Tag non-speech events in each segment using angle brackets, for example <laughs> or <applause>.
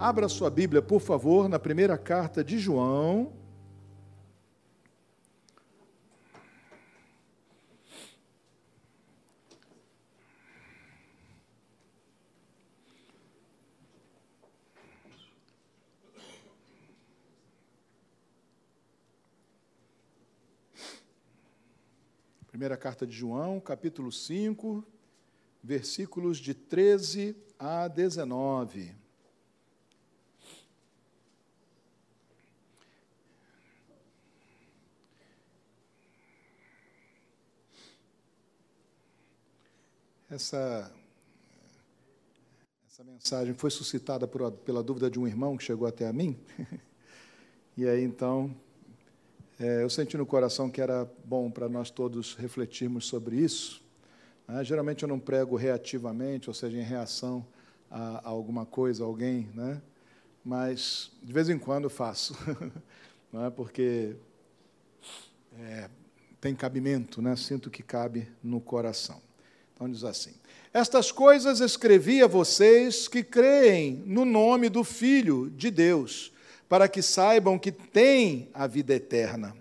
Abra sua Bíblia, por favor, na primeira carta de João. Primeira carta de João, capítulo 5, versículos de 13 a 19. Essa, essa mensagem foi suscitada por, pela dúvida de um irmão que chegou até a mim. <laughs> e aí, então, é, eu senti no coração que era bom para nós todos refletirmos sobre isso. Né? Geralmente eu não prego reativamente, ou seja, em reação a, a alguma coisa, a alguém, né? mas de vez em quando faço, <laughs> não é? porque é, tem cabimento, né? sinto que cabe no coração. Então diz assim: Estas coisas escrevi a vocês que creem no nome do Filho de Deus para que saibam que têm a vida eterna.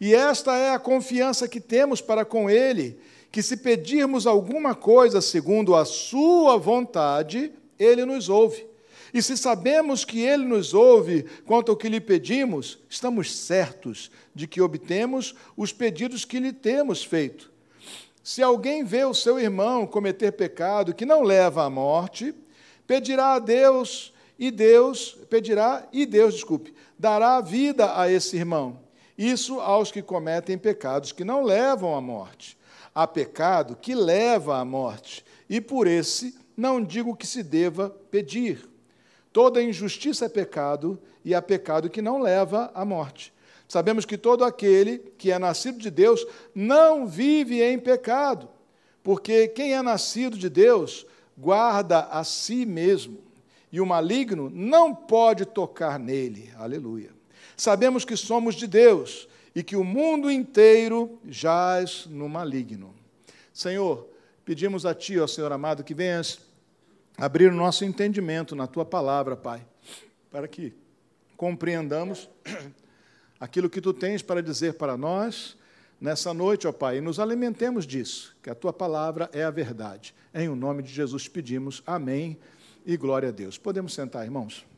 E esta é a confiança que temos para com Ele, que se pedirmos alguma coisa segundo a Sua vontade, Ele nos ouve. E se sabemos que Ele nos ouve quanto ao que lhe pedimos, estamos certos de que obtemos os pedidos que lhe temos feito. Se alguém vê o seu irmão cometer pecado que não leva à morte, pedirá a Deus e Deus pedirá, e Deus, desculpe, dará vida a esse irmão. Isso aos que cometem pecados que não levam à morte. Há pecado que leva à morte, e por esse não digo que se deva pedir. Toda injustiça é pecado, e há pecado que não leva à morte. Sabemos que todo aquele que é nascido de Deus não vive em pecado, porque quem é nascido de Deus guarda a si mesmo e o maligno não pode tocar nele. Aleluia. Sabemos que somos de Deus e que o mundo inteiro jaz no maligno. Senhor, pedimos a Ti, ó Senhor amado, que venhas abrir o nosso entendimento na Tua palavra, Pai, para que compreendamos aquilo que Tu tens para dizer para nós nessa noite, ó Pai, e nos alimentemos disso, que a Tua palavra é a verdade. Em o nome de Jesus pedimos. Amém e glória a Deus. Podemos sentar, irmãos?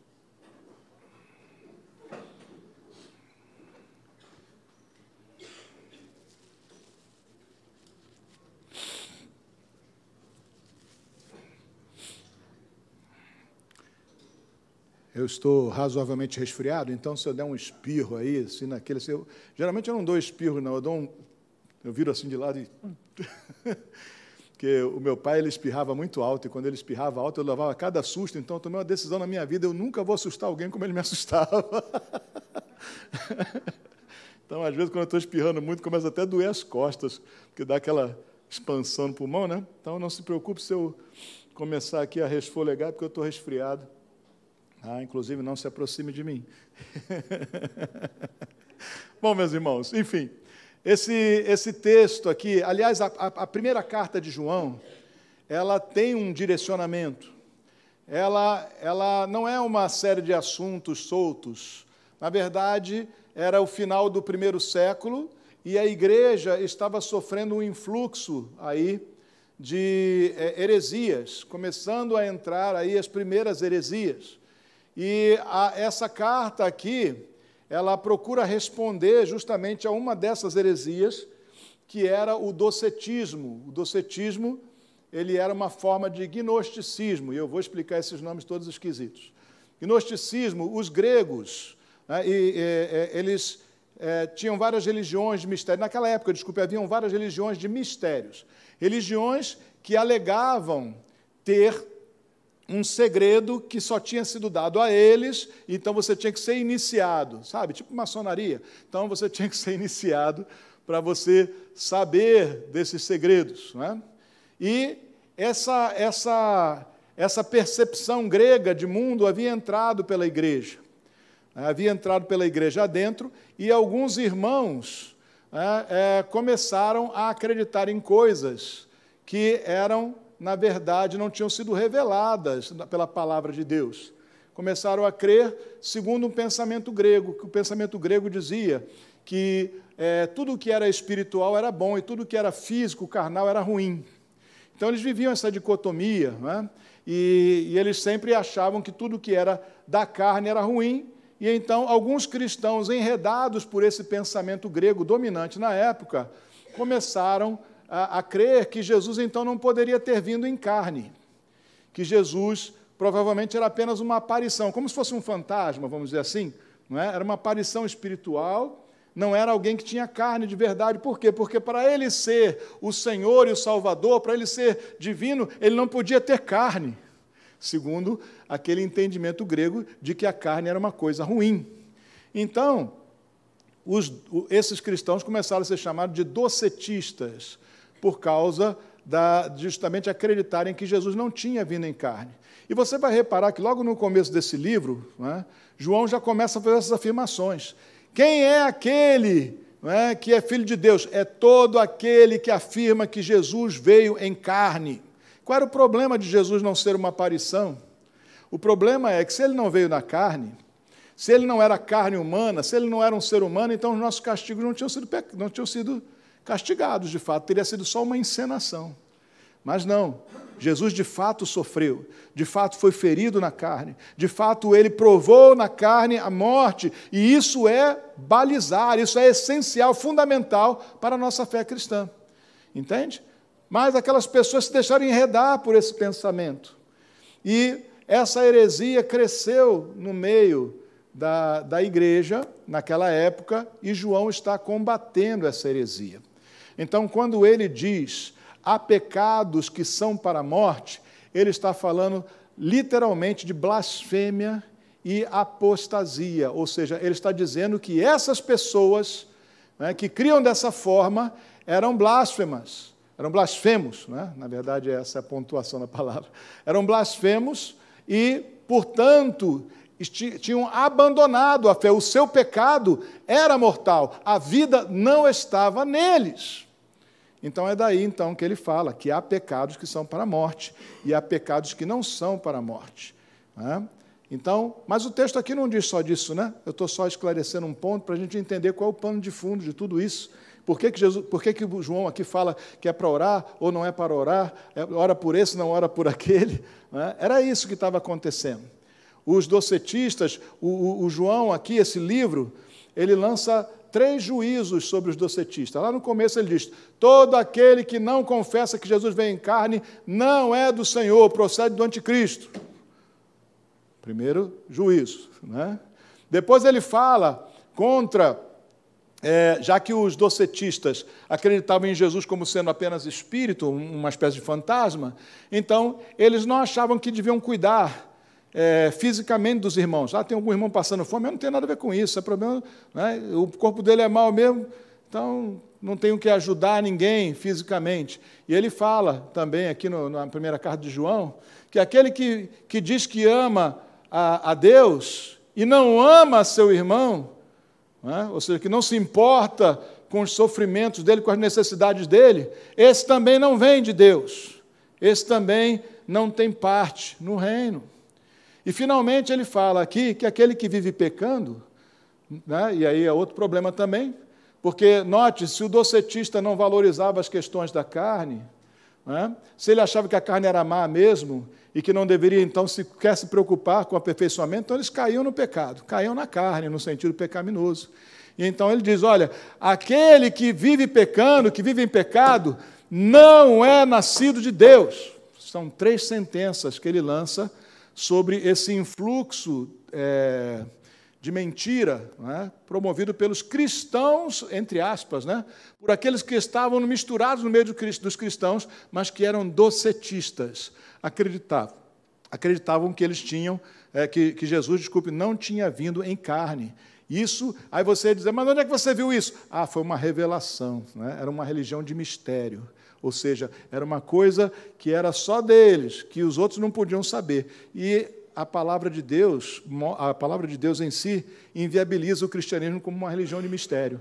Eu estou razoavelmente resfriado, então se eu der um espirro aí, assim, naquele. Assim, eu, geralmente eu não dou espirro, não, eu dou um. Eu viro assim de lado e. <laughs> porque o meu pai ele espirrava muito alto, e quando ele espirrava alto, eu levava cada susto, então eu tomei uma decisão na minha vida, eu nunca vou assustar alguém como ele me <laughs> assustava. então, às vezes, quando eu estou espirrando muito, começa até a doer as costas, porque dá aquela expansão no pulmão, né? Então, não se preocupe se eu começar aqui a resfolegar, porque eu estou resfriado. Ah, inclusive, não se aproxime de mim. <laughs> Bom, meus irmãos, enfim, esse, esse texto aqui, aliás, a, a primeira carta de João, ela tem um direcionamento. Ela, ela não é uma série de assuntos soltos. Na verdade, era o final do primeiro século e a igreja estava sofrendo um influxo aí de é, heresias, começando a entrar aí as primeiras heresias. E a, essa carta aqui, ela procura responder justamente a uma dessas heresias, que era o docetismo. O docetismo, ele era uma forma de gnosticismo, e eu vou explicar esses nomes todos esquisitos. Gnosticismo, os gregos, né, e, e, eles é, tinham várias religiões de mistério. Naquela época, desculpe, haviam várias religiões de mistérios. Religiões que alegavam ter um segredo que só tinha sido dado a eles, então você tinha que ser iniciado, sabe? Tipo maçonaria. Então você tinha que ser iniciado para você saber desses segredos. Né? E essa, essa, essa percepção grega de mundo havia entrado pela igreja. Né? Havia entrado pela igreja adentro, e alguns irmãos é, começaram a acreditar em coisas que eram na verdade, não tinham sido reveladas pela palavra de Deus. começaram a crer segundo um pensamento grego, que o pensamento grego dizia que é, tudo que era espiritual era bom e tudo que era físico, carnal, era ruim. Então eles viviam essa dicotomia, né? e, e eles sempre achavam que tudo que era da carne era ruim, e então alguns cristãos, enredados por esse pensamento grego dominante na época, começaram a, a crer que Jesus então não poderia ter vindo em carne, que Jesus provavelmente era apenas uma aparição, como se fosse um fantasma, vamos dizer assim, não é? era uma aparição espiritual não era alguém que tinha carne de verdade. Por quê? Porque para ele ser o Senhor e o Salvador, para ele ser divino, ele não podia ter carne, segundo aquele entendimento grego de que a carne era uma coisa ruim. Então, os, esses cristãos começaram a ser chamados de docetistas, por causa da, de justamente acreditarem que Jesus não tinha vindo em carne. E você vai reparar que logo no começo desse livro, é, João já começa a fazer essas afirmações. Quem é aquele é, que é filho de Deus? É todo aquele que afirma que Jesus veio em carne. Qual era o problema de Jesus não ser uma aparição? O problema é que se ele não veio na carne, se ele não era carne humana, se ele não era um ser humano, então os nossos castigos não tinham sido, não tinham sido castigados, de fato, teria sido só uma encenação. Mas não, Jesus de fato sofreu, de fato foi ferido na carne, de fato ele provou na carne a morte, e isso é balizar, isso é essencial, fundamental para a nossa fé cristã. Entende? Mas aquelas pessoas se deixaram enredar por esse pensamento. E essa heresia cresceu no meio da, da igreja naquela época, e João está combatendo essa heresia. Então, quando ele diz há pecados que são para a morte, ele está falando literalmente de blasfêmia e apostasia, ou seja, ele está dizendo que essas pessoas né, que criam dessa forma eram blasfemas, eram blasfemos, né? na verdade essa é a pontuação da palavra, eram blasfemos e, portanto, tinham abandonado a fé, o seu pecado era mortal, a vida não estava neles. Então é daí então que ele fala que há pecados que são para a morte e há pecados que não são para a morte. Né? Então, mas o texto aqui não diz só disso, né? Eu estou só esclarecendo um ponto para a gente entender qual é o pano de fundo de tudo isso. Por que, que, Jesus, por que, que João aqui fala que é para orar ou não é para orar? É, ora por esse, não ora por <laughs> aquele? Né? Era isso que estava acontecendo. Os docetistas, o, o, o João aqui, esse livro, ele lança três juízos sobre os docetistas. Lá no começo ele diz: todo aquele que não confessa que Jesus veio em carne não é do Senhor, procede do anticristo. Primeiro juízo. Né? Depois ele fala contra, é, já que os docetistas acreditavam em Jesus como sendo apenas espírito, uma espécie de fantasma, então eles não achavam que deviam cuidar é, fisicamente dos irmãos. Ah, tem algum irmão passando fome, eu não tenho nada a ver com isso, é problema, né? o corpo dele é mau mesmo, então não tenho que ajudar ninguém fisicamente. E ele fala também aqui no, na primeira carta de João, que aquele que, que diz que ama a, a Deus e não ama seu irmão, né? ou seja, que não se importa com os sofrimentos dele, com as necessidades dele, esse também não vem de Deus, esse também não tem parte no reino. E finalmente ele fala aqui que aquele que vive pecando, né, e aí é outro problema também, porque note, se o docetista não valorizava as questões da carne, né, se ele achava que a carne era má mesmo, e que não deveria então sequer se preocupar com o aperfeiçoamento, então eles caíam no pecado, caíam na carne, no sentido pecaminoso. E então ele diz: olha, aquele que vive pecando, que vive em pecado, não é nascido de Deus. São três sentenças que ele lança sobre esse influxo é, de mentira né, promovido pelos cristãos, entre aspas, né, por aqueles que estavam misturados no meio dos cristãos, mas que eram docetistas, acreditavam, acreditavam que eles tinham, é, que, que Jesus, desculpe, não tinha vindo em carne. Isso, aí você diz, mas onde é que você viu isso? Ah, foi uma revelação, né? era uma religião de mistério. Ou seja, era uma coisa que era só deles, que os outros não podiam saber. E a palavra de Deus, a palavra de Deus em si, inviabiliza o cristianismo como uma religião de mistério.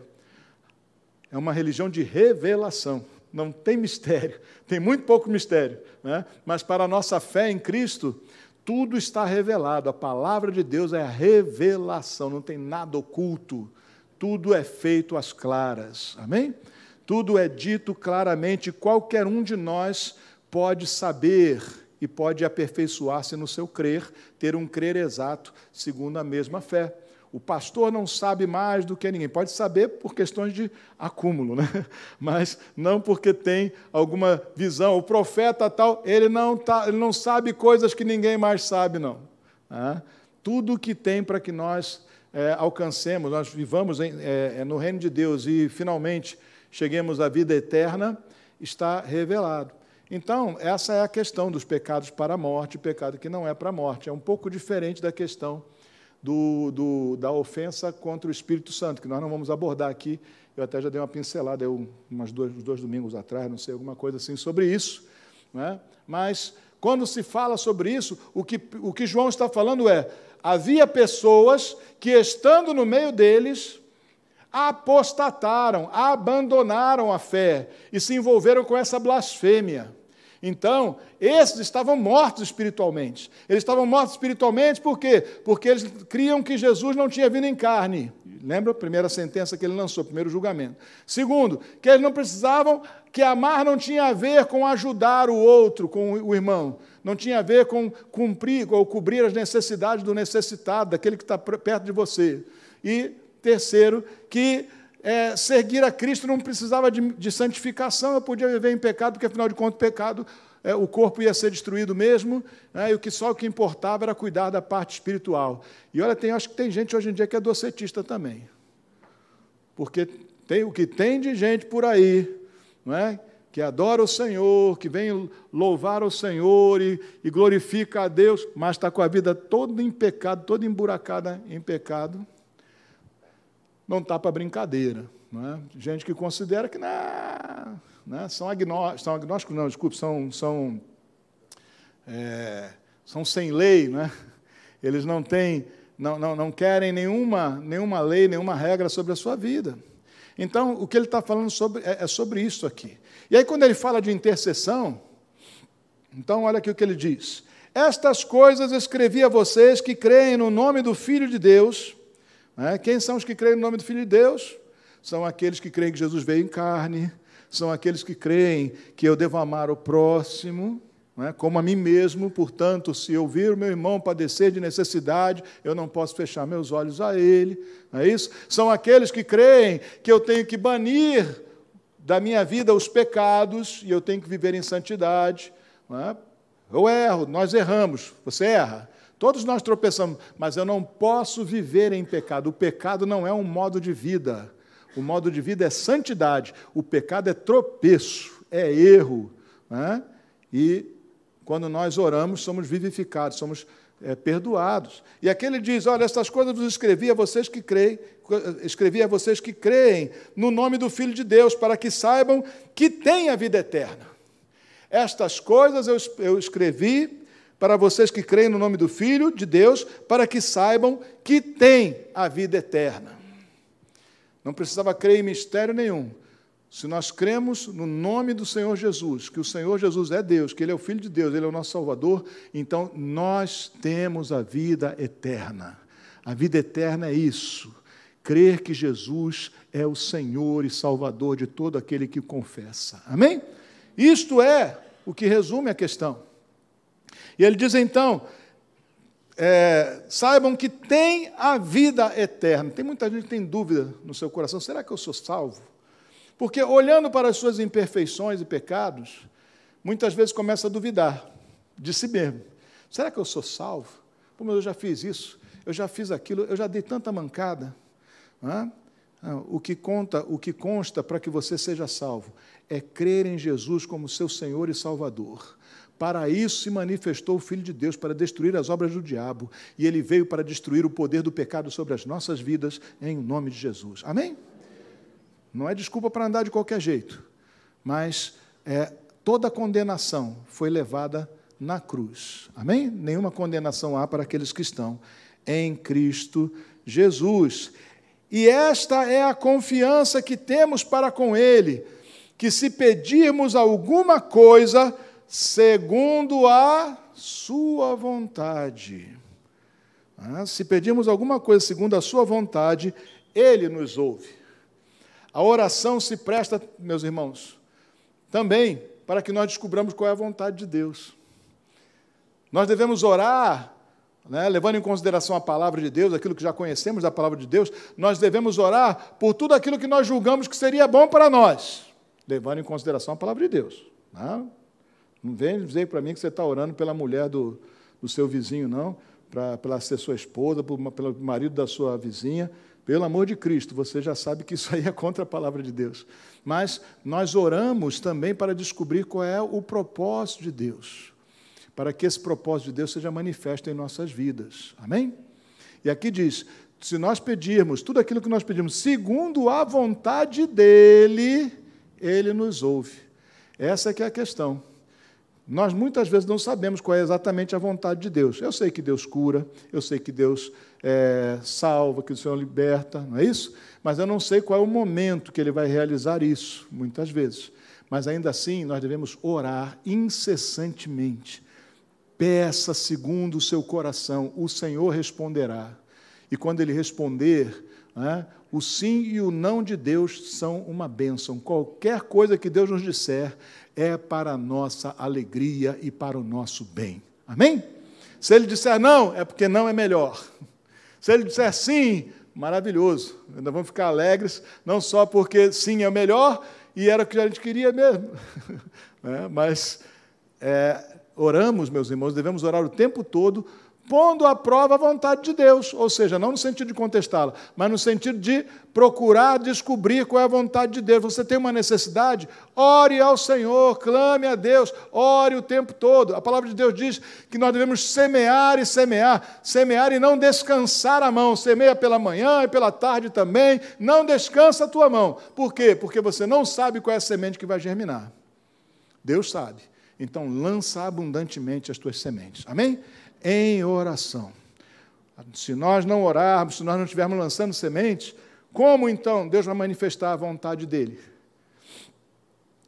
É uma religião de revelação. Não tem mistério, <laughs> tem muito pouco mistério. Né? Mas para a nossa fé em Cristo, Tudo está revelado. A palavra de Deus é a revelação, não tem nada oculto. Tudo é feito às claras. Amém? Tudo é dito claramente, qualquer um de nós pode saber e pode aperfeiçoar-se no seu crer, ter um crer exato, segundo a mesma fé. O pastor não sabe mais do que ninguém. Pode saber por questões de acúmulo, né? <laughs> mas não porque tem alguma visão. O profeta tal, ele não, tá, ele não sabe coisas que ninguém mais sabe, não. Ah, tudo que tem para que nós é, alcancemos, nós vivamos em, é, no reino de Deus e finalmente cheguemos à vida eterna, está revelado. Então, essa é a questão dos pecados para a morte, pecado que não é para a morte. É um pouco diferente da questão do, do, da ofensa contra o Espírito Santo, que nós não vamos abordar aqui. Eu até já dei uma pincelada, eu, umas dois, dois domingos atrás, não sei, alguma coisa assim sobre isso. Né? Mas, quando se fala sobre isso, o que, o que João está falando é: havia pessoas que, estando no meio deles, apostataram, abandonaram a fé e se envolveram com essa blasfêmia. Então, esses estavam mortos espiritualmente. Eles estavam mortos espiritualmente por quê? Porque eles criam que Jesus não tinha vindo em carne. Lembra a primeira sentença que ele lançou, primeiro julgamento. Segundo, que eles não precisavam, que amar não tinha a ver com ajudar o outro, com o irmão. Não tinha a ver com cumprir ou cobrir as necessidades do necessitado, daquele que está perto de você. E terceiro, que é, seguir a Cristo não precisava de, de, santificação, eu podia viver em pecado, porque afinal de contas, pecado, é, o corpo ia ser destruído mesmo, né, e o que só o que importava era cuidar da parte espiritual. E olha, tem, acho que tem gente hoje em dia que é docetista também. Porque tem o que tem de gente por aí, não é? que adora o Senhor, que vem louvar o Senhor e, e glorifica a Deus, mas está com a vida toda em pecado, toda emburacada em pecado não está para brincadeira. Não é? Gente que considera que não, né? são, agnósticos, são agnósticos, não, desculpe, são, são, é, são sem lei, né? eles não têm, não, não, não querem nenhuma, nenhuma lei, nenhuma regra sobre a sua vida. Então, o que ele está falando sobre, é, é sobre isso aqui. E aí, quando ele fala de intercessão, então olha aqui o que ele diz. Estas coisas escrevi a vocês que creem no nome do Filho de Deus né? Quem são os que creem no nome do Filho de Deus? São aqueles que creem que Jesus veio em carne, são aqueles que creem que eu devo amar o próximo, é? como a mim mesmo, portanto, se eu vir o meu irmão padecer de necessidade, eu não posso fechar meus olhos a ele, não é isso? São aqueles que creem que eu tenho que banir da minha vida os pecados e eu tenho que viver em santidade. É? Eu erro, nós erramos, você erra. Todos nós tropeçamos, mas eu não posso viver em pecado. O pecado não é um modo de vida. O modo de vida é santidade. O pecado é tropeço, é erro. Né? E quando nós oramos, somos vivificados, somos é, perdoados. E aqui ele diz: Olha, estas coisas vos escrevi a vocês que creem, escrevi a vocês que creem no nome do Filho de Deus, para que saibam que têm a vida eterna. Estas coisas eu, eu escrevi para vocês que creem no nome do Filho de Deus, para que saibam que tem a vida eterna. Não precisava crer em mistério nenhum. Se nós cremos no nome do Senhor Jesus, que o Senhor Jesus é Deus, que Ele é o Filho de Deus, Ele é o nosso Salvador, então nós temos a vida eterna. A vida eterna é isso: crer que Jesus é o Senhor e Salvador de todo aquele que confessa. Amém? Isto é o que resume a questão. E ele diz então: é, saibam que tem a vida eterna. Tem muita gente que tem dúvida no seu coração: será que eu sou salvo? Porque olhando para as suas imperfeições e pecados, muitas vezes começa a duvidar de si mesmo: será que eu sou salvo? Como eu já fiz isso, eu já fiz aquilo, eu já dei tanta mancada. Ah, o que conta, o que consta para que você seja salvo é crer em Jesus como seu Senhor e Salvador. Para isso se manifestou o Filho de Deus, para destruir as obras do diabo. E ele veio para destruir o poder do pecado sobre as nossas vidas, em nome de Jesus. Amém? Não é desculpa para andar de qualquer jeito, mas é, toda condenação foi levada na cruz. Amém? Nenhuma condenação há para aqueles que estão em Cristo Jesus. E esta é a confiança que temos para com Ele, que se pedirmos alguma coisa, segundo a sua vontade. Ah, se pedirmos alguma coisa segundo a sua vontade, ele nos ouve. A oração se presta, meus irmãos, também para que nós descubramos qual é a vontade de Deus. Nós devemos orar, né, levando em consideração a palavra de Deus, aquilo que já conhecemos da palavra de Deus, nós devemos orar por tudo aquilo que nós julgamos que seria bom para nós, levando em consideração a palavra de Deus. Né? Não vem dizer para mim que você está orando pela mulher do, do seu vizinho, não, para, para ser sua esposa, pelo marido da sua vizinha. Pelo amor de Cristo, você já sabe que isso aí é contra a palavra de Deus. Mas nós oramos também para descobrir qual é o propósito de Deus, para que esse propósito de Deus seja manifesto em nossas vidas. Amém? E aqui diz: se nós pedirmos tudo aquilo que nós pedimos segundo a vontade dele, ele nos ouve. Essa é que é a questão. Nós muitas vezes não sabemos qual é exatamente a vontade de Deus. Eu sei que Deus cura, eu sei que Deus é, salva, que o Senhor liberta, não é isso? Mas eu não sei qual é o momento que Ele vai realizar isso, muitas vezes. Mas ainda assim, nós devemos orar incessantemente. Peça segundo o seu coração, o Senhor responderá. E quando Ele responder, né, o sim e o não de Deus são uma bênção. Qualquer coisa que Deus nos disser, é para a nossa alegria e para o nosso bem. Amém? Se ele disser não, é porque não é melhor. Se ele disser sim, maravilhoso. Ainda vamos ficar alegres, não só porque sim é o melhor e era o que a gente queria mesmo. <laughs> é, mas é, oramos, meus irmãos, devemos orar o tempo todo pondo à prova a vontade de Deus, ou seja, não no sentido de contestá-la, mas no sentido de procurar descobrir qual é a vontade de Deus. Você tem uma necessidade? Ore ao Senhor, clame a Deus, ore o tempo todo. A palavra de Deus diz que nós devemos semear e semear, semear e não descansar a mão. Semeia pela manhã e pela tarde também, não descansa a tua mão. Por quê? Porque você não sabe qual é a semente que vai germinar. Deus sabe. Então lança abundantemente as tuas sementes. Amém? Em oração. Se nós não orarmos, se nós não estivermos lançando sementes, como então Deus vai manifestar a vontade dele?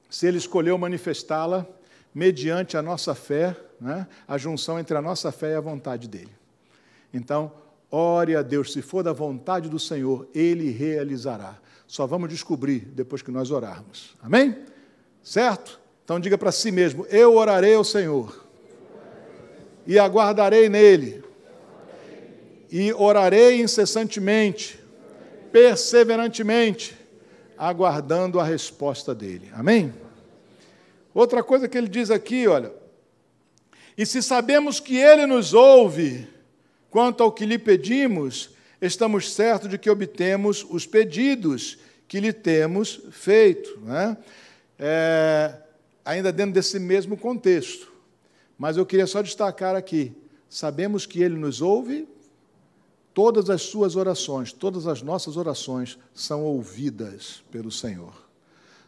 Se ele escolheu manifestá-la mediante a nossa fé, né, a junção entre a nossa fé e a vontade dele. Então, ore a Deus, se for da vontade do Senhor, ele realizará. Só vamos descobrir depois que nós orarmos. Amém? Certo? Então diga para si mesmo: Eu orarei ao Senhor e aguardarei nele, e orarei incessantemente, perseverantemente, aguardando a resposta dele. Amém? Outra coisa que ele diz aqui, olha, e se sabemos que ele nos ouve quanto ao que lhe pedimos, estamos certos de que obtemos os pedidos que lhe temos feito. Né? É, ainda dentro desse mesmo contexto. Mas eu queria só destacar aqui: sabemos que Ele nos ouve, todas as suas orações, todas as nossas orações são ouvidas pelo Senhor.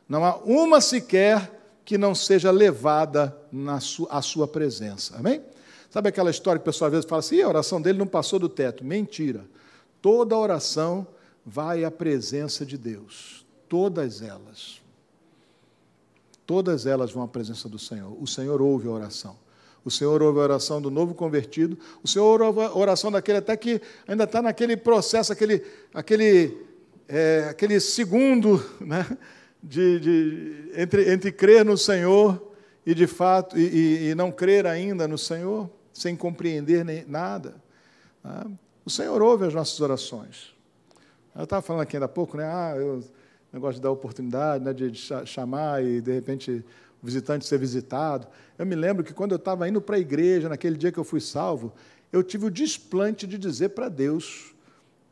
Não há uma sequer que não seja levada na sua, à sua presença. Amém? Sabe aquela história que o pessoal às vezes fala assim: a oração dele não passou do teto? Mentira. Toda oração vai à presença de Deus. Todas elas. Todas elas vão à presença do Senhor. O Senhor ouve a oração. O Senhor ouve a oração do novo convertido. O Senhor ouve a oração daquele até que ainda está naquele processo, aquele, aquele, é, aquele segundo né, de, de, entre, entre crer no Senhor e de fato e, e, não crer ainda no Senhor, sem compreender nem, nada. Né? O Senhor ouve as nossas orações. Eu estava falando aqui ainda há pouco, né? Ah, eu negócio de dar oportunidade, né, de chamar e de repente o visitante ser visitado. Eu me lembro que quando eu estava indo para a igreja, naquele dia que eu fui salvo, eu tive o desplante de dizer para Deus,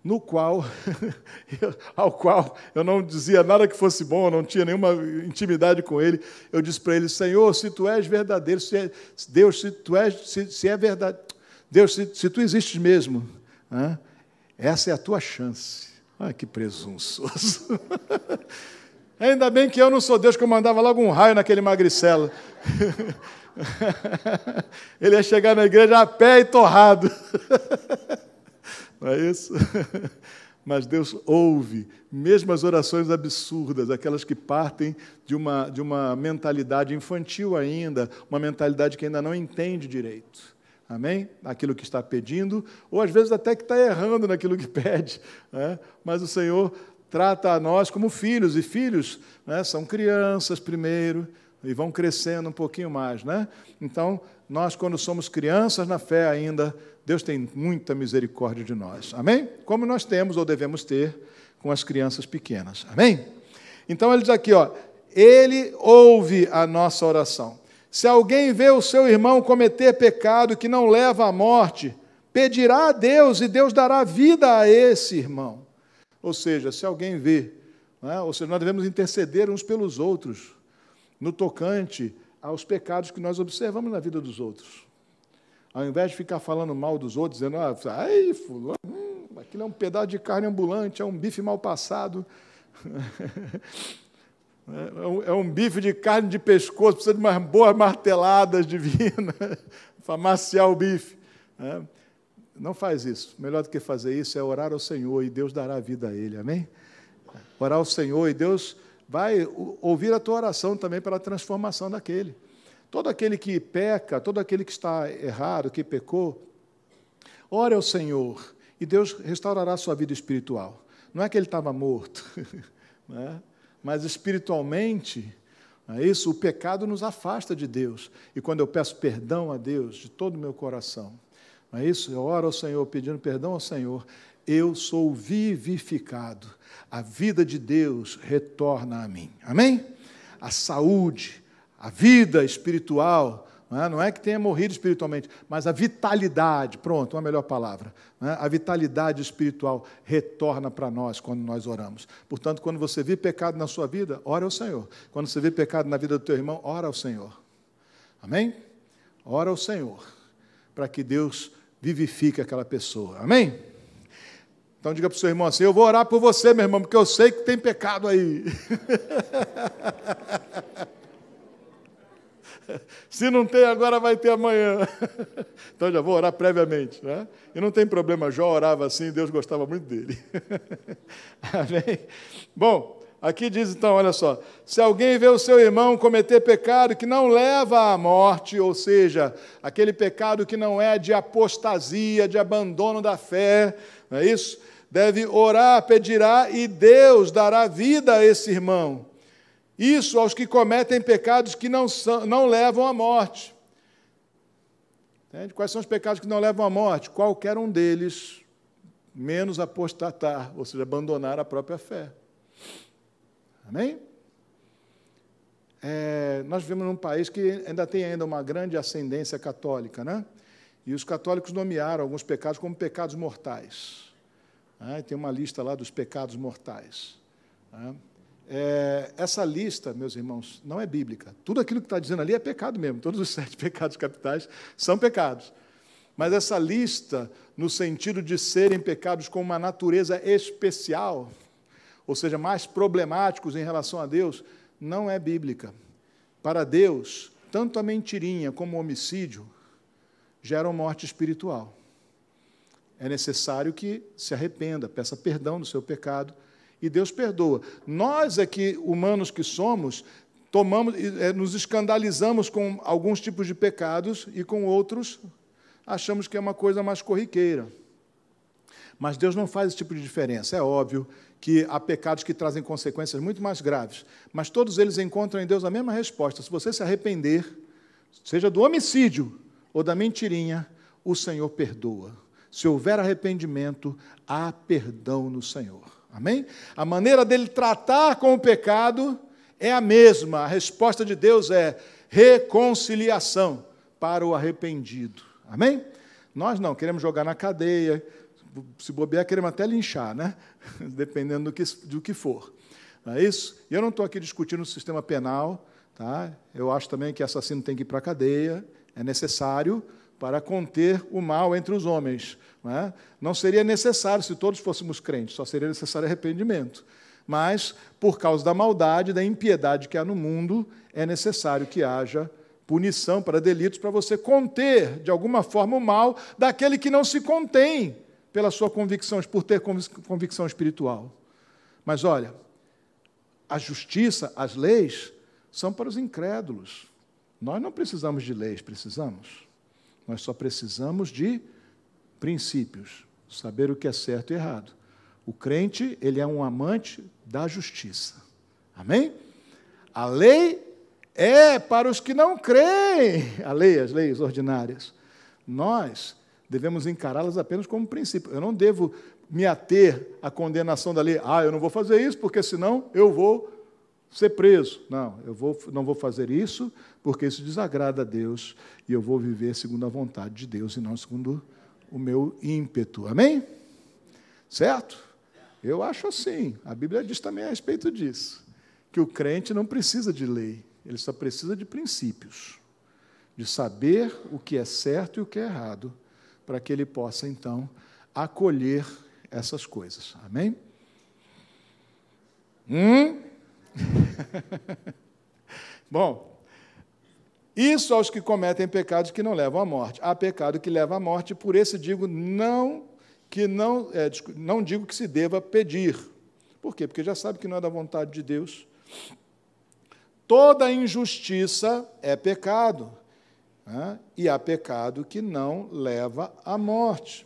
no qual, <laughs> ao qual eu não dizia nada que fosse bom, não tinha nenhuma intimidade com Ele, eu disse para Ele, Senhor, se Tu és verdadeiro, se é, Deus, se Tu és, se, se é verdade, Deus, se, se Tu existes mesmo, essa é a Tua chance. Ah, que presunçoso. <laughs> Ainda bem que eu não sou Deus, que eu mandava logo um raio naquele magricelo. <laughs> Ele ia chegar na igreja a pé e torrado. <laughs> Não é isso? <laughs> mas Deus ouve, mesmo as orações absurdas, aquelas que partem de uma, de uma mentalidade infantil ainda, uma mentalidade que ainda não entende direito. Amém? Aquilo que está pedindo, ou às vezes até que está errando naquilo que pede. Né? Mas o Senhor trata a nós como filhos, e filhos né, são crianças primeiro, e vão crescendo um pouquinho mais. Né? Então, nós, quando somos crianças na fé ainda, Deus tem muita misericórdia de nós. Amém? Como nós temos ou devemos ter com as crianças pequenas. Amém? Então, ele diz aqui, ó, ele ouve a nossa oração. Se alguém vê o seu irmão cometer pecado que não leva à morte, pedirá a Deus e Deus dará vida a esse irmão. Ou seja, se alguém vê, é? ou seja, nós devemos interceder uns pelos outros no tocante aos pecados que nós observamos na vida dos outros. Ao invés de ficar falando mal dos outros, dizendo, ah, ai, fulano, hum, aquilo é um pedaço de carne ambulante, é um bife mal passado. <laughs> É um, é um bife de carne de pescoço, precisa de umas boas marteladas divinas <laughs> para maciar o bife. É. Não faz isso. Melhor do que fazer isso é orar ao Senhor e Deus dará vida a ele. Amém? Orar ao Senhor e Deus vai ouvir a tua oração também para a transformação daquele. Todo aquele que peca, todo aquele que está errado, que pecou, ore ao Senhor e Deus restaurará a sua vida espiritual. Não é que ele estava morto. <laughs> Né? mas espiritualmente, é isso, o pecado nos afasta de Deus. E quando eu peço perdão a Deus de todo o meu coração, não é isso? Eu oro ao Senhor pedindo perdão ao Senhor, eu sou vivificado. A vida de Deus retorna a mim. Amém? A saúde, a vida espiritual, não é? não é que tenha morrido espiritualmente, mas a vitalidade, pronto, uma melhor palavra. É? A vitalidade espiritual retorna para nós quando nós oramos. Portanto, quando você vê pecado na sua vida, ora ao Senhor. Quando você vê pecado na vida do teu irmão, ora ao Senhor. Amém? Ora ao Senhor, para que Deus vivifique aquela pessoa. Amém? Então diga para o seu irmão assim: Eu vou orar por você, meu irmão, porque eu sei que tem pecado aí. <laughs> Se não tem agora, vai ter amanhã. <laughs> Então já vou orar previamente. Né? E não tem problema, Jó orava assim, Deus gostava muito dele. <laughs> Amém? Bom, aqui diz então, olha só: se alguém vê o seu irmão cometer pecado que não leva à morte, ou seja, aquele pecado que não é de apostasia, de abandono da fé, não é isso? Deve orar, pedirá e Deus dará vida a esse irmão. Isso aos que cometem pecados que não, são, não levam à morte. Entende? Quais são os pecados que não levam à morte? Qualquer um deles, menos apostatar, ou seja, abandonar a própria fé. Amém? É, nós vivemos num país que ainda tem ainda uma grande ascendência católica, né? E os católicos nomearam alguns pecados como pecados mortais. Né? Tem uma lista lá dos pecados mortais. Né? É, essa lista, meus irmãos, não é bíblica. Tudo aquilo que está dizendo ali é pecado mesmo. Todos os <laughs> sete pecados capitais são pecados. Mas essa lista, no sentido de serem pecados com uma natureza especial, ou seja, mais problemáticos em relação a Deus, não é bíblica. Para Deus, tanto a mentirinha como o homicídio geram morte espiritual. É necessário que se arrependa, peça perdão do seu pecado e Deus perdoa. Nós é que, humanos que somos, tomamos, é, nos escandalizamos com alguns tipos de pecados e com outros achamos que é uma coisa mais corriqueira. Mas Deus não faz esse tipo de diferença. É óbvio que há pecados que trazem consequências muito mais graves, mas todos eles encontram em Deus a mesma resposta. Se você se arrepender, seja do homicídio ou da mentirinha, o Senhor perdoa. Se houver arrependimento, há perdão no Senhor. Amém? A maneira dele tratar com o pecado é a mesma. A resposta de Deus é reconciliação para o arrependido. Amém? Nós não, queremos jogar na cadeia, se bobear, queremos até linchar, né? <laughs> Dependendo do que, do que for. Não é isso? E eu não estou aqui discutindo o sistema penal, tá? Eu acho também que assassino tem que ir para a cadeia, é necessário para conter o mal entre os homens. Não, é? não seria necessário se todos fôssemos crentes, só seria necessário arrependimento. Mas, por causa da maldade, da impiedade que há no mundo, é necessário que haja punição para delitos, para você conter, de alguma forma, o mal daquele que não se contém pela sua convicção, por ter convicção espiritual. Mas olha, a justiça, as leis, são para os incrédulos. Nós não precisamos de leis, precisamos. Nós só precisamos de princípios, saber o que é certo e errado. O crente, ele é um amante da justiça. Amém? A lei é para os que não creem. A lei, as leis ordinárias. Nós devemos encará-las apenas como princípio. Eu não devo me ater à condenação da lei. Ah, eu não vou fazer isso porque senão eu vou ser preso. Não, eu vou, não vou fazer isso porque isso desagrada a Deus e eu vou viver segundo a vontade de Deus e não segundo o meu ímpeto. Amém? Certo? Eu acho assim. A Bíblia diz também a respeito disso. Que o crente não precisa de lei, ele só precisa de princípios. De saber o que é certo e o que é errado, para que ele possa, então, acolher essas coisas. Amém? Hum? <laughs> Bom, isso aos que cometem pecados que não levam à morte. Há pecado que leva à morte, por esse digo não que não, é, não digo que se deva pedir. Por quê? Porque já sabe que não é da vontade de Deus. Toda injustiça é pecado, né? e há pecado que não leva à morte.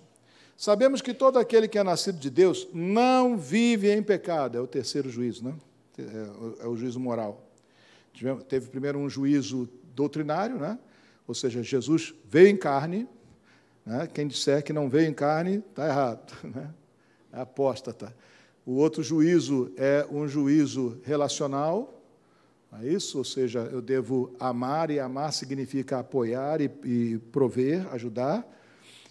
Sabemos que todo aquele que é nascido de Deus não vive em pecado, é o terceiro juízo, né? é, é o juízo moral. Teve primeiro um juízo doutrinário, né? ou seja, Jesus veio em carne, né? quem disser que não veio em carne está errado, <laughs> né? é apóstata. O outro juízo é um juízo relacional, é isso? Ou seja, eu devo amar, e amar significa apoiar e, e prover, ajudar,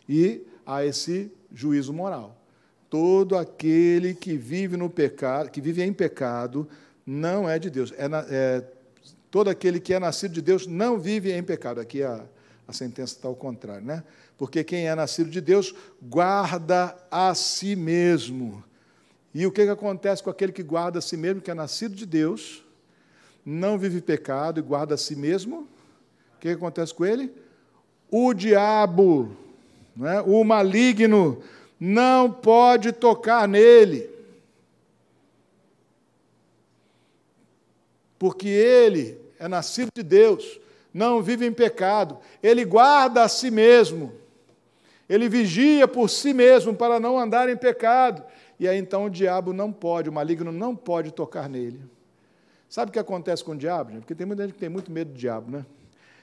e há esse juízo moral. Todo aquele que vive no pecado, que vive em pecado, não é de Deus. É, é todo aquele que é nascido de Deus não vive em pecado. Aqui a, a sentença está ao contrário, né? Porque quem é nascido de Deus guarda a si mesmo. E o que, que acontece com aquele que guarda a si mesmo, que é nascido de Deus, não vive pecado e guarda a si mesmo? O que, acontece com ele? O diabo é? o maligno não pode tocar nele. Porque ele é nascido de Deus, não vive em pecado, ele guarda a si mesmo, ele vigia por si mesmo para não andar em pecado. E aí então o diabo não pode, o maligno não pode tocar nele. Sabe o que acontece com o diabo? Porque tem muita gente que tem muito medo do diabo, né?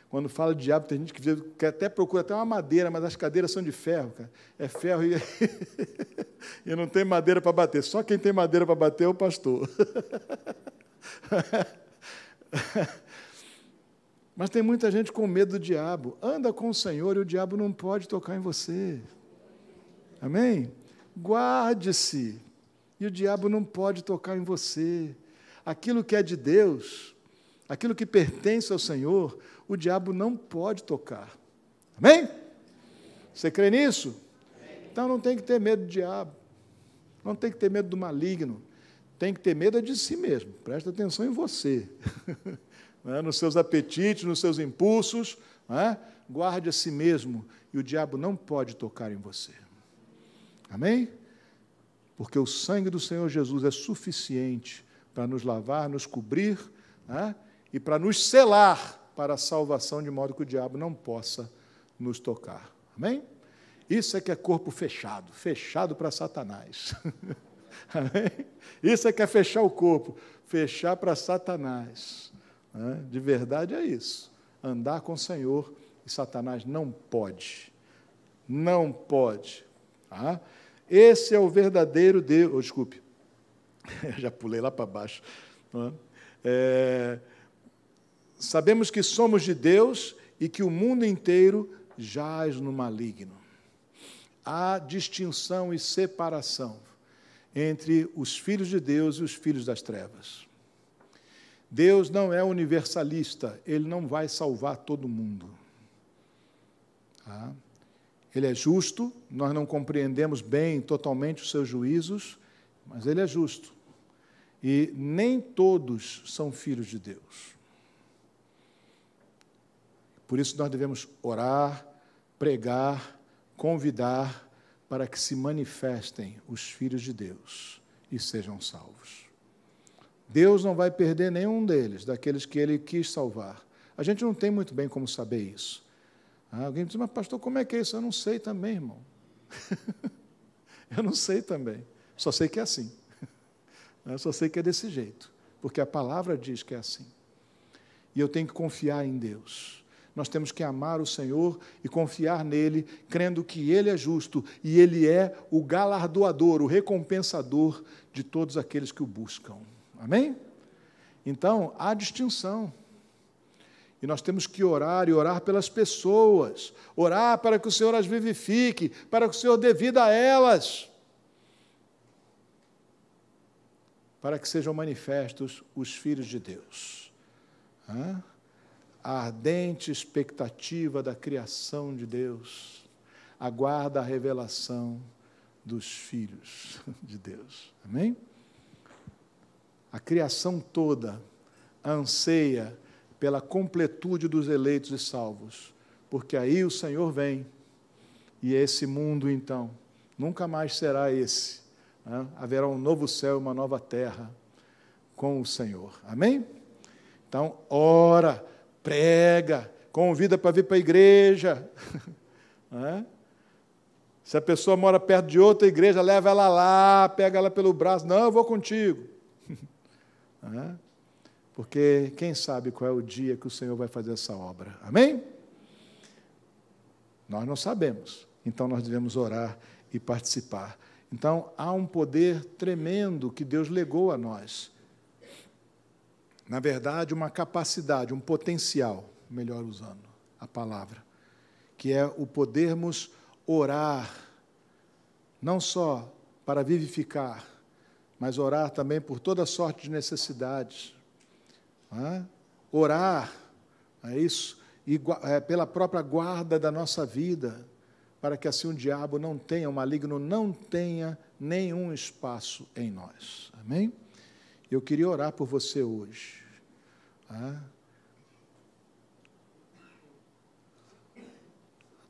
Quando fala de diabo, tem gente que, que até procura até uma madeira, mas as cadeiras são de ferro, cara. É ferro e, <laughs> e não tem madeira para bater. Só quem tem madeira para bater é o pastor. <laughs> Mas tem muita gente com medo do diabo. Anda com o Senhor e o diabo não pode tocar em você. Amém? Guarde-se. E o diabo não pode tocar em você. Aquilo que é de Deus, aquilo que pertence ao Senhor, o diabo não pode tocar. Amém? Você crê nisso? Então não tem que ter medo do diabo. Não tem que ter medo do maligno. Tem que ter medo de si mesmo. Presta atenção em você. <laughs> é? Nos seus apetites, nos seus impulsos. É? Guarde a si mesmo. E o diabo não pode tocar em você. Amém? Porque o sangue do Senhor Jesus é suficiente para nos lavar, nos cobrir é? e para nos selar para a salvação, de modo que o diabo não possa nos tocar. Amém? Isso é que é corpo fechado, fechado para Satanás. <laughs> Amém? Isso é que é fechar o corpo, fechar para Satanás. De verdade é isso. Andar com o Senhor e Satanás não pode. Não pode. Tá? Esse é o verdadeiro Deus. Oh, desculpe, <laughs> já pulei lá para baixo. É, Sabemos que somos de Deus e que o mundo inteiro jaz no maligno. Há distinção e separação entre os filhos de Deus e os filhos das trevas. Deus não é universalista, ele não vai salvar todo mundo. Tá? Ele é justo, nós não compreendemos bem totalmente os seus juízos, mas ele é justo. E nem todos são filhos de Deus. Por isso nós devemos orar, pregar, convidar para que se manifestem os filhos de Deus e sejam salvos. Deus não vai perder nenhum deles, daqueles que ele quis salvar. A gente não tem muito bem como saber isso. Ah, alguém diz, mas pastor, como é que é isso? Eu não sei também, irmão. <laughs> Eu não sei também. Só sei que é assim. Eu só sei que é desse jeito. Porque a palavra diz que é assim. E eu tenho que confiar em Deus. Nós temos que amar o Senhor e confiar nele, crendo que ele é justo e ele é o galardoador, o recompensador de todos aqueles que o buscam. Amém? Então, há distinção. E nós temos que orar e orar pelas pessoas, orar para que o Senhor as vivifique, para que o Senhor dê vida a elas, para que sejam manifestos os filhos de Deus. Hã? A ardente expectativa da criação de Deus aguarda a revelação dos filhos <laughs> de Deus. Amém? A criação toda anseia pela completude dos eleitos e salvos, porque aí o Senhor vem e esse mundo então nunca mais será esse. Né? Haverá um novo céu e uma nova terra com o Senhor. Amém? Então, ora, prega, convida para vir para a igreja. <laughs> Né? Se a pessoa mora perto de outra igreja, leva ela lá, pega ela pelo braço. Não, eu vou contigo. <laughs> Né? porque quem sabe qual é o dia que o Senhor vai fazer essa obra. Amém? Nós não sabemos, então nós devemos orar e participar. Então, há um poder tremendo que Deus legou a nós. Na verdade, uma capacidade, um potencial, melhor usando a palavra, que é o podermos orar, não só para vivificar, mas orar também por toda sorte de necessidades, é? orar, é isso, e é, pela própria guarda da nossa vida, para que assim o diabo não tenha, o maligno não tenha nenhum espaço em nós. Amém? Eu queria orar por você hoje. É?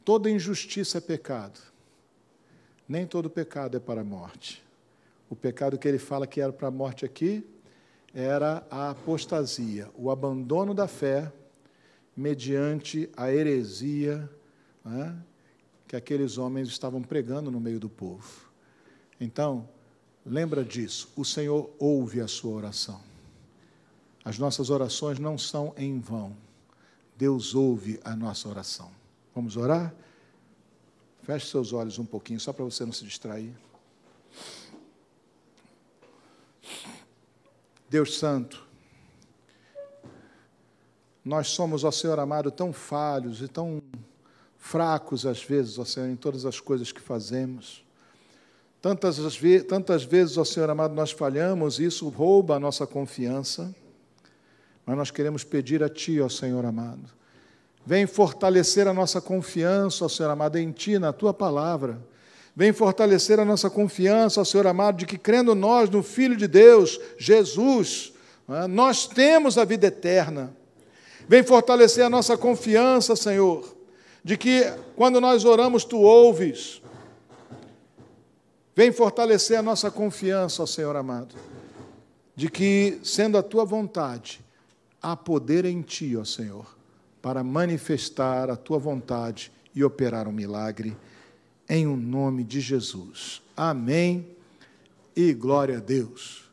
Toda injustiça é pecado. Nem todo pecado é para a morte. O pecado que ele fala que era para a morte aqui era a apostasia, o abandono da fé mediante a heresia né, que aqueles homens estavam pregando no meio do povo. Então, lembra disso, o Senhor ouve a sua oração. As nossas orações não são em vão. Deus ouve a nossa oração. Vamos orar? Feche seus olhos um pouquinho, só para você não se distrair. Deus Santo, nós somos, ó Senhor amado, tão falhos e tão fracos às vezes, ó Senhor, em todas as coisas que fazemos. Tantas, tantas vezes, ó Senhor amado, nós falhamos e isso rouba a nossa confiança, mas nós queremos pedir a Ti, ó Senhor amado, vem fortalecer a nossa confiança, ó Senhor amado, em Ti, na Tua palavra Vem fortalecer a nossa confiança, ó Senhor amado, de que crendo nós no Filho de Deus, Jesus, é, nós temos a vida eterna. Vem fortalecer a nossa confiança, Senhor, de que quando nós oramos, Tu ouves. Vem fortalecer a nossa confiança, ó Senhor amado, de que, sendo a Tua vontade, há poder em Ti, ó Senhor, para manifestar a Tua vontade e operar um milagre em o um nome de Jesus. Amém e glória a Deus.